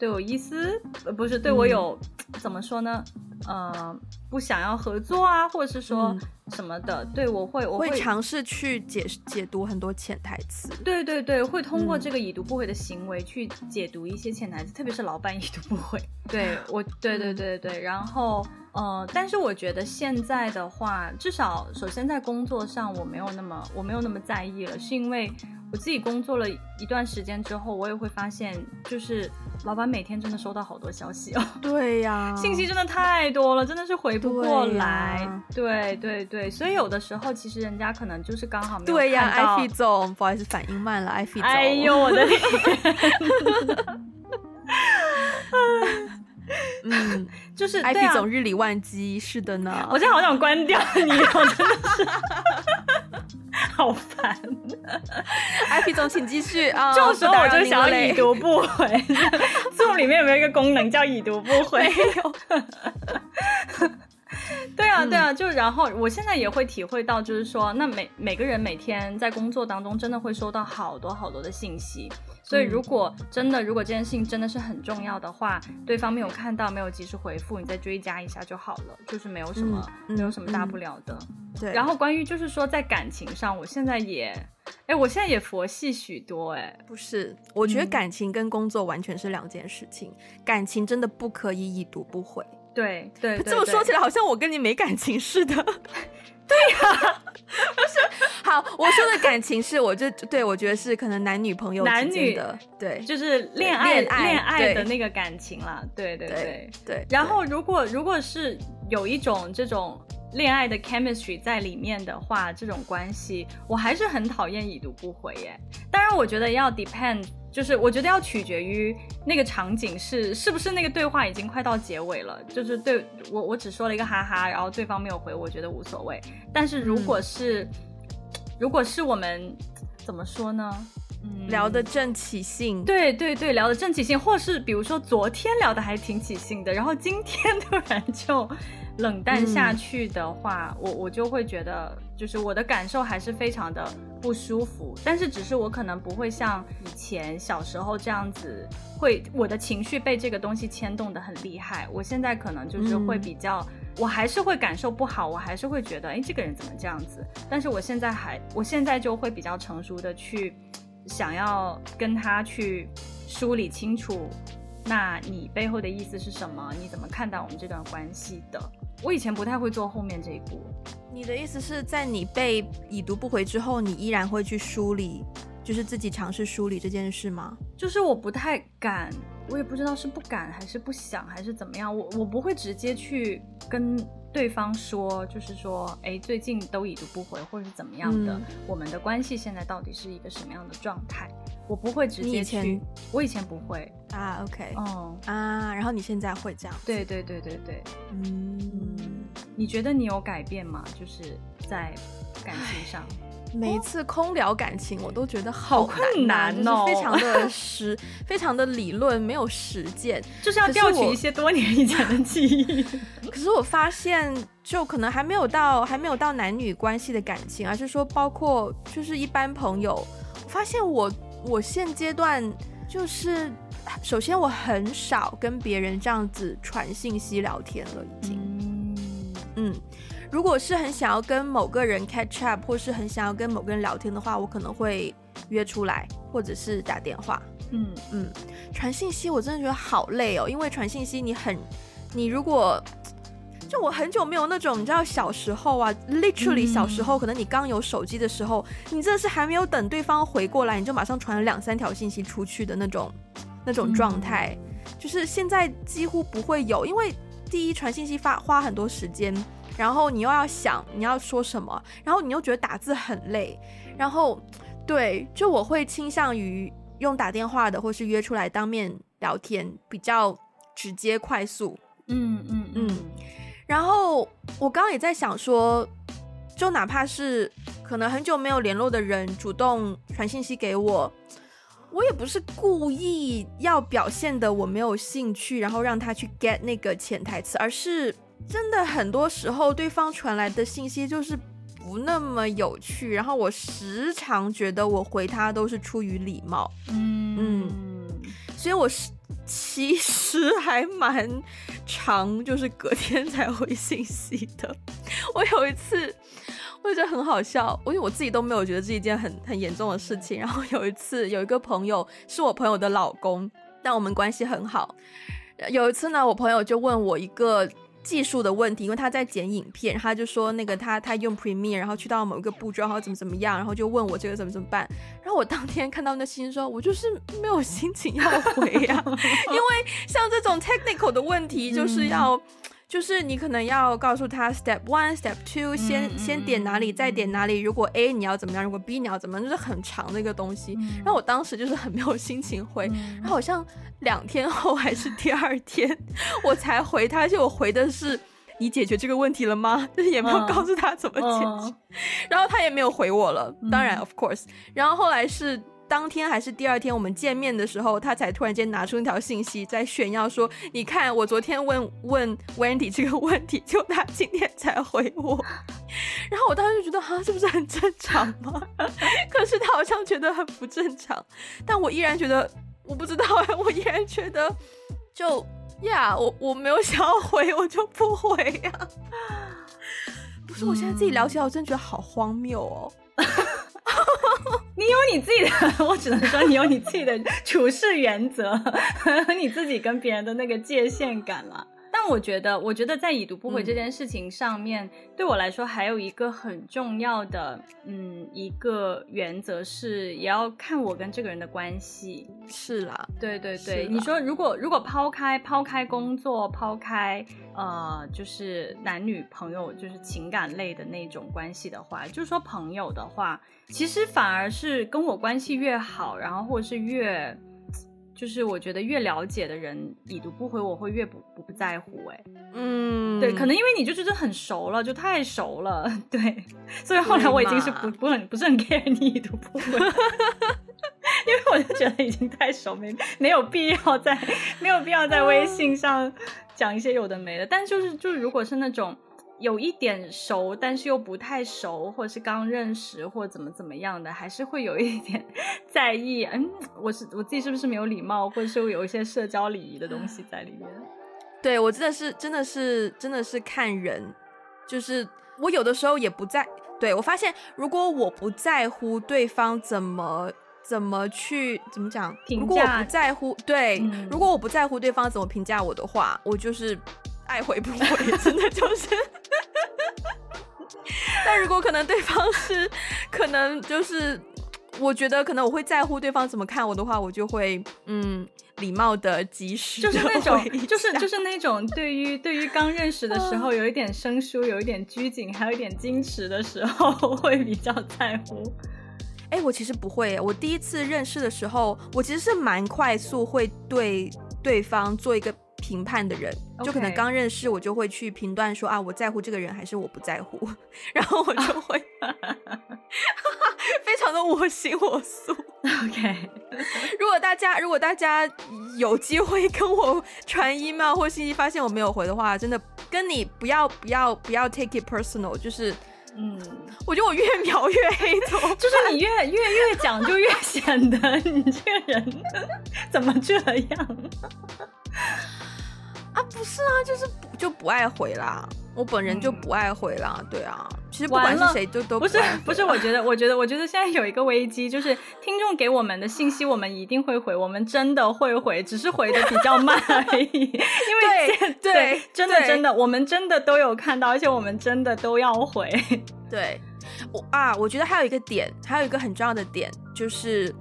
对我意思，呃，不是对我有、嗯、怎么说呢？呃，不想要合作啊，或者是说什么的，嗯、对我会我会尝试去解解读很多潜台词。对对对，会通过这个已读不回的行为去解读一些潜台词，嗯、特别是老板已读不回。对我，对对对对对。然后呃，但是我觉得现在的话，至少首先在工作上我没有那么我没有那么在意了，是因为我自己工作了一段时间之后，我也会发现就是。老板每天真的收到好多消息哦，对呀，信息真的太多了，真的是回不过来。对对对，所以有的时候其实人家可能就是刚好没有看到。对呀，艾菲总，不好意思，反应慢了，艾菲总。哎呦我的天！嗯，就是 IP 总日理万机，是的呢。我现在好想关掉你我，真的是。好烦，IP 总请继续啊！这种时候我就想要已读不回。Zoom 里面有没有一个功能叫已读不回？对啊，对啊，就然后我现在也会体会到，就是说，那每每个人每天在工作当中，真的会收到好多好多的信息。所以如果真的，如果这件事情真的是很重要的话，对方没有看到，没有及时回复，你再追加一下就好了，就是没有什么，嗯、没有什么大不了的。对。然后关于就是说在感情上，我现在也，哎，我现在也佛系许多，哎，不是，我觉得感情跟工作完全是两件事情，嗯、感情真的不可以已读不回。对对，这么说起来好像我跟你没感情似的。对呀、啊，不是。好，我说的感情是，我就对我觉得是可能男女朋友男女的，对，就是恋爱恋爱，的那个感情啦。对对对对。对对，然后如果如果是有一种这种恋爱的 chemistry 在里面的话，这种关系，我还是很讨厌已读不回耶。当然，我觉得要 depend。就是我觉得要取决于那个场景是是不是那个对话已经快到结尾了，就是对我我只说了一个哈哈，然后对方没有回，我觉得无所谓。但是如果是、嗯、如果是我们怎么说呢？嗯，聊得正起兴，对对对，聊得正起兴，或是比如说昨天聊得还挺起兴的，然后今天突然就。冷淡下去的话，嗯、我我就会觉得，就是我的感受还是非常的不舒服。但是，只是我可能不会像以前小时候这样子，会我的情绪被这个东西牵动的很厉害。我现在可能就是会比较，嗯、我还是会感受不好，我还是会觉得，哎，这个人怎么这样子？但是我现在还，我现在就会比较成熟的去想要跟他去梳理清楚，那你背后的意思是什么？你怎么看待我们这段关系的？我以前不太会做后面这一步，你的意思是在你被已读不回之后，你依然会去梳理，就是自己尝试梳理这件事吗？就是我不太敢，我也不知道是不敢还是不想还是怎么样，我我不会直接去跟对方说，就是说，哎，最近都已读不回或者是怎么样的，嗯、我们的关系现在到底是一个什么样的状态？我不会直接去，我以前不会啊，OK，哦、嗯、啊，然后你现在会这样？对对对对对，嗯，你觉得你有改变吗？就是在感情上，每一次空聊感情，我都觉得好困难哦，就是、非常的实，非常的理论，没有实践，就是要调取一些多年以前的记忆。可是我发现，就可能还没有到，还没有到男女关系的感情，而是说包括就是一般朋友，我发现我。我现阶段就是，首先我很少跟别人这样子传信息聊天了，已经。嗯，嗯，如果是很想要跟某个人 catch up，或是很想要跟某个人聊天的话，我可能会约出来，或者是打电话。嗯嗯，传信息我真的觉得好累哦，因为传信息你很，你如果。就我很久没有那种，你知道小时候啊，literally 小时候，可能你刚有手机的时候，嗯、你真的是还没有等对方回过来，你就马上传了两三条信息出去的那种，那种状态。嗯、就是现在几乎不会有，因为第一传信息发花很多时间，然后你又要想你要说什么，然后你又觉得打字很累，然后对，就我会倾向于用打电话的，或是约出来当面聊天，比较直接快速。嗯。嗯嗯然后我刚刚也在想说，就哪怕是可能很久没有联络的人主动传信息给我，我也不是故意要表现的我没有兴趣，然后让他去 get 那个潜台词，而是真的很多时候对方传来的信息就是不那么有趣，然后我时常觉得我回他都是出于礼貌，嗯嗯，所以我是。其实还蛮长，就是隔天才回信息的。我有一次，我觉得很好笑，因为我自己都没有觉得是一件很很严重的事情。然后有一次，有一个朋友是我朋友的老公，但我们关系很好。有一次呢，我朋友就问我一个。技术的问题，因为他在剪影片，他就说那个他他用 Premiere，然后去到某一个步骤，然后怎么怎么样，然后就问我这个怎么怎么办。然后我当天看到那信息说，我就是没有心情要回呀、啊，因为像这种 technical 的问题，就是要。嗯就是你可能要告诉他 step one, step two，先、嗯、先点哪里，再点哪里。如果 A 你要怎么样，如果 B 你要怎么样，就是很长的一个东西。嗯、然后我当时就是很没有心情回，嗯、然后好像两天后还是第二天我才回他，而且我回的是你解决这个问题了吗？就是也没有告诉他怎么解决，嗯、然后他也没有回我了。当然、嗯、of course，然后后来是。当天还是第二天，我们见面的时候，他才突然间拿出那条信息，在炫耀说：“你看，我昨天问问 Wendy 这个问题，就他今天才回我。” 然后我当时就觉得，哈，这不是很正常吗？可是他好像觉得很不正常，但我依然觉得，我不知道哎，我依然觉得，就呀，我我没有想要回，我就不回呀。不是，我现在自己聊起来，我真觉得好荒谬哦。你有你自己的，我只能说你有你自己的处事原则和你自己跟别人的那个界限感了。但我觉得，我觉得在已读不回这件事情上面，嗯、对我来说还有一个很重要的，嗯，一个原则是，也要看我跟这个人的关系。是啦，对对对，你说如果如果抛开抛开工作，抛开呃，就是男女朋友，就是情感类的那种关系的话，就是说朋友的话，其实反而是跟我关系越好，然后或者是越。就是我觉得越了解的人已读不回，我会越不不不在乎哎，嗯，对，可能因为你就真的很熟了，就太熟了，对，所以后来我已经是不不很不是很 care 你已读不回，因为我就觉得已经太熟，没没有必要在没有必要在微信上讲一些有的没的，但就是就如果是那种。有一点熟，但是又不太熟，或者是刚认识，或怎么怎么样的，还是会有一点 在意。嗯，我是我自己是不是没有礼貌，或者是有一些社交礼仪的东西在里面？对，我真的是真的是真的是看人，就是我有的时候也不在。对，我发现，如果我不在乎对方怎么怎么去怎么讲，评价，如果我不在乎，对，嗯，如果我不在乎对方怎么评价我的话，我就是。爱回不回，真的就是 但如果可能对方是，可能就是。我觉得可能我会在乎对方怎么看我的话，我就会嗯礼貌的及时的，就是那种就是就是那种对于对于刚认识的时候有一点生疏，有一点拘谨，还有一点矜持的时候会比较在乎。哎，我其实不会，我第一次认识的时候，我其实是蛮快速会对对方做一个。评判的人.就可能刚认识，我就会去评断说啊，我在乎这个人还是我不在乎，然后我就 会非常的我行我素。OK，如果大家如果大家有机会跟我传 email 或信息，发现我没有回的话，真的跟你不要不要不要 take it personal，就是嗯，我觉得我越描越黑，就是你越越越讲就越显得你这个人怎么这样。啊，不是啊，就是不就不爱回啦。我本人就不爱回啦。嗯、对啊，其实不管是谁，就都不，不是不是。我 觉得，我觉得，我觉得现在有一个危机，就是听众给我们的信息，我们一定会回，我们真的会回，只是回的比较慢 而已。因为对，对，对，真的真的，我们真的都有看到，而且我们真的都要回。对，我啊，我觉得还有一个点，还有一个很重要的点就是。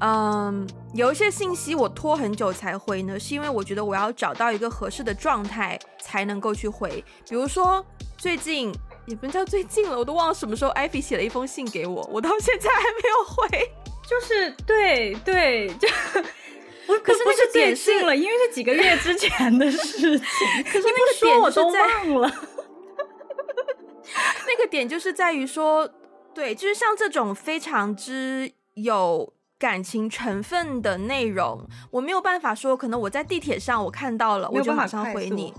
嗯，有一些信息我拖很久才回呢，是因为我觉得我要找到一个合适的状态才能够去回。比如说最近也不能叫最近了，我都忘了什么时候艾菲写了一封信给我，我到现在还没有回。就是对对，就我可是那是点信了，因为是几个月之前的事情。可是那个点我都忘了。那个点就是在于说，对，就是像这种非常之有。感情成分的内容，我没有办法说，可能我在地铁上我看到了，我就马上回你。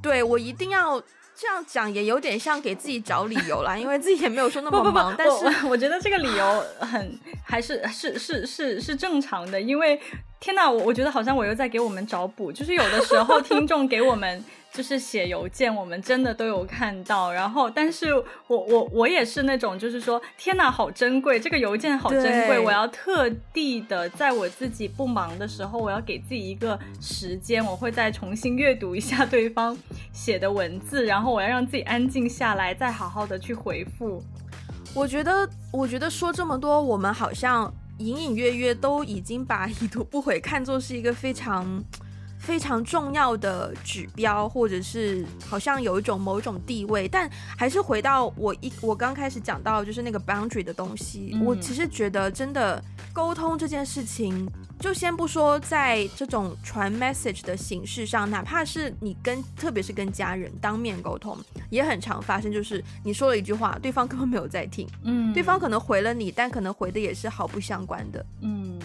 对，我一定要这样讲，也有点像给自己找理由啦，因为自己也没有说那么忙。不不不，但是我，我觉得这个理由很还是是是是是正常的，因为天哪，我我觉得好像我又在给我们找补，就是有的时候听众给我们。就是写邮件，我们真的都有看到。然后，但是我我我也是那种，就是说，天哪，好珍贵，这个邮件好珍贵，我要特地的在我自己不忙的时候，我要给自己一个时间，我会再重新阅读一下对方写的文字，然后我要让自己安静下来，再好好的去回复。我觉得，我觉得说这么多，我们好像隐隐约约都已经把已读不回看作是一个非常。非常重要的指标，或者是好像有一种某一种地位，但还是回到我一我刚开始讲到，就是那个 boundary 的东西。嗯、我其实觉得，真的沟通这件事情，就先不说在这种传 message 的形式上，哪怕是你跟，特别是跟家人当面沟通，也很常发生，就是你说了一句话，对方根本没有在听，嗯，对方可能回了你，但可能回的也是毫不相关的，嗯。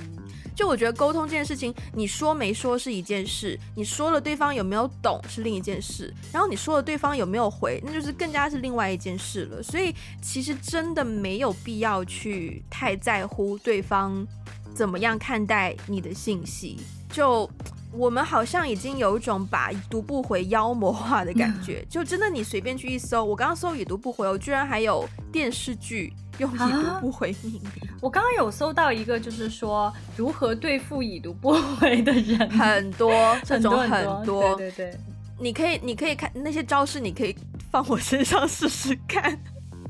就我觉得沟通这件事情，你说没说是一件事，你说了对方有没有懂是另一件事，然后你说了对方有没有回，那就是更加是另外一件事了。所以其实真的没有必要去太在乎对方怎么样看待你的信息。就我们好像已经有一种把已读不回妖魔化的感觉，就真的你随便去一搜，我刚刚搜已读不回，我居然还有电视剧。用已读不回命名。啊，我刚刚有搜到一个，就是说如何对付已读不回的人，很多 这种很多，很多，对对对，你可以你可以看那些招式，你可以放我身上试试看，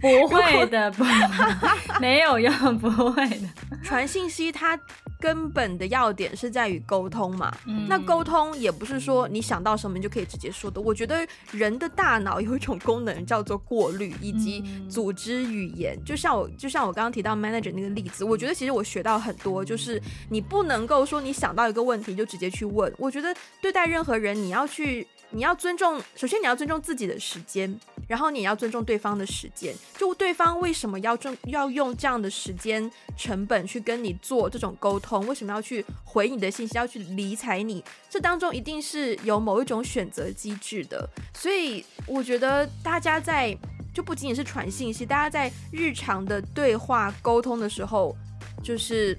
不会的，不，没有用，不会的，传信息它。根本的要点是在于沟通嘛，嗯、那沟通也不是说你想到什么你就可以直接说的。我觉得人的大脑有一种功能叫做过滤以及组织语言，嗯、就像我就像我刚刚提到 manager 那个例子，我觉得其实我学到很多，就是你不能够说你想到一个问题就直接去问。我觉得对待任何人，你要去。你要尊重，首先你要尊重自己的时间，然后你也要尊重对方的时间。就对方为什么要用要用这样的时间成本去跟你做这种沟通？为什么要去回你的信息，要去理睬你？这当中一定是有某一种选择机制的。所以我觉得大家在就不仅仅是传信息，大家在日常的对话沟通的时候，就是。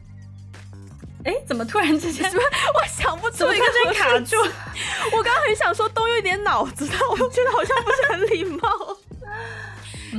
哎，怎么突然之间？我想不出一个字卡住。我刚刚很想说动用一点脑子，但我又觉得好像不是很礼貌。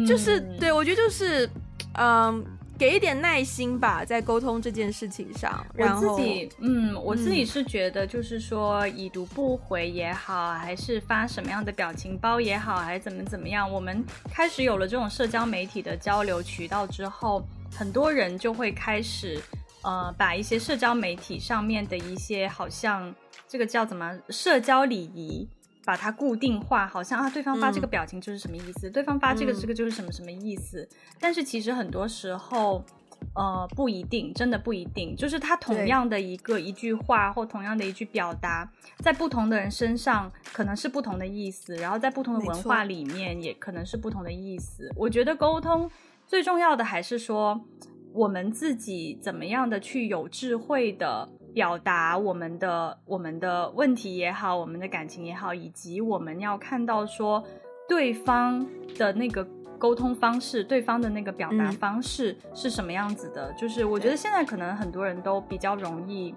就是对，我觉得就是，嗯，给一点耐心吧，在沟通这件事情上。然后我自己，嗯，我自己是觉得，就是说，已读不回也好，还是发什么样的表情包也好，还是怎么怎么样，我们开始有了这种社交媒体的交流渠道之后，很多人就会开始，呃，把一些社交媒体上面的一些，好像这个叫怎么社交礼仪。把它固定化，好像啊，对方发这个表情就是什么意思，嗯、对方发这个这个就是什么什么意思。嗯、但是其实很多时候，呃，不一定，真的不一定。就是他同样的一个一句话或同样的一句表达，在不同的人身上可能是不同的意思，然后在不同的文化里面也可能是不同的意思。我觉得沟通最重要的还是说，我们自己怎么样的去有智慧的。表达我们的我们的问题也好，我们的感情也好，以及我们要看到说对方的那个沟通方式，对方的那个表达方式是什么样子的。嗯、就是我觉得现在可能很多人都比较容易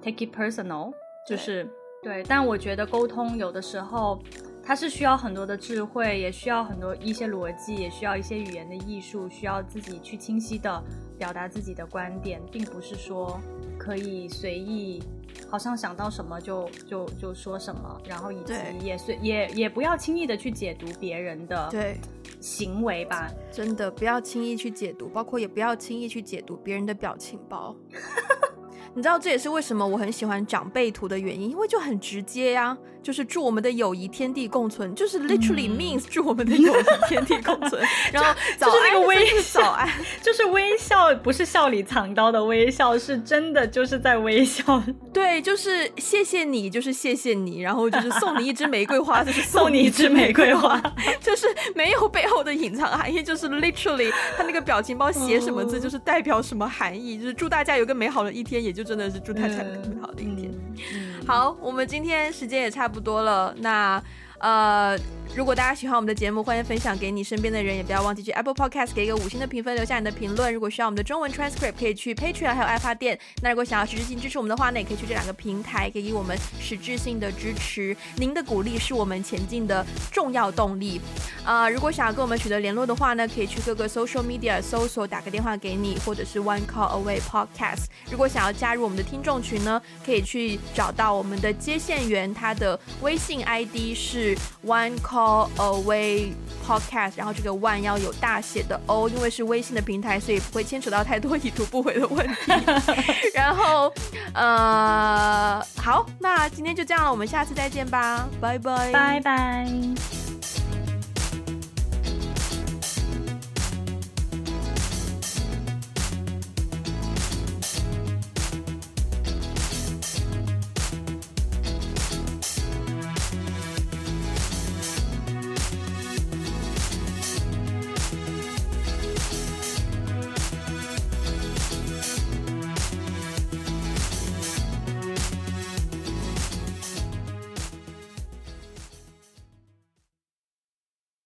take it personal，就是对，对。但我觉得沟通有的时候它是需要很多的智慧，也需要很多一些逻辑，也需要一些语言的艺术，需要自己去清晰的表达自己的观点，并不是说。可以随意，好像想到什么就就就说什么，然后以及也随也也不要轻易的去解读别人的对行为吧，真的不要轻易去解读，包括也不要轻易去解读别人的表情包。你知道这也是为什么我很喜欢长辈图的原因，因为就很直接呀、啊，就是祝我们的友谊天地共存，就是 literally means、嗯、祝我们的友谊天地共存。然后就是那个微笑，早安，就是微笑，不是笑里藏刀的微笑，是真的就是在微笑。对，就是谢谢你，就是谢谢你，然后就是送你一支玫瑰花，就是送你一支玫瑰花，就是没有背后的隐藏含义，就是 literally 他那个表情包写什么字，就是代表什么含义，就是祝大家有个美好的一天，也就。真的是祝太太美好的一天。好，我们今天时间也差不多了，那。呃，如果大家喜欢我们的节目，欢迎分享给你身边的人，也不要忘记去 Apple Podcast 给一个五星的评分，留下你的评论。如果需要我们的中文 transcript，可以去 Patreon 还有爱发电。那如果想要实质性支持我们的话呢，也可以去这两个平台，给予我们实质性的支持。您的鼓励是我们前进的重要动力。啊、呃，如果想要跟我们取得联络的话呢，可以去各个 social media 搜索，打个电话给你，或者是 One Call Away Podcast。如果想要加入我们的听众群呢，可以去找到我们的接线员，他的微信 ID 是。One Call call away podcast，然后这个 one 要有大写的 O，因为是微信的平台，所以不会牵扯到太多已读不回的问题。然后，呃，好，那今天就这样了，我们下次再见吧，拜拜，拜拜。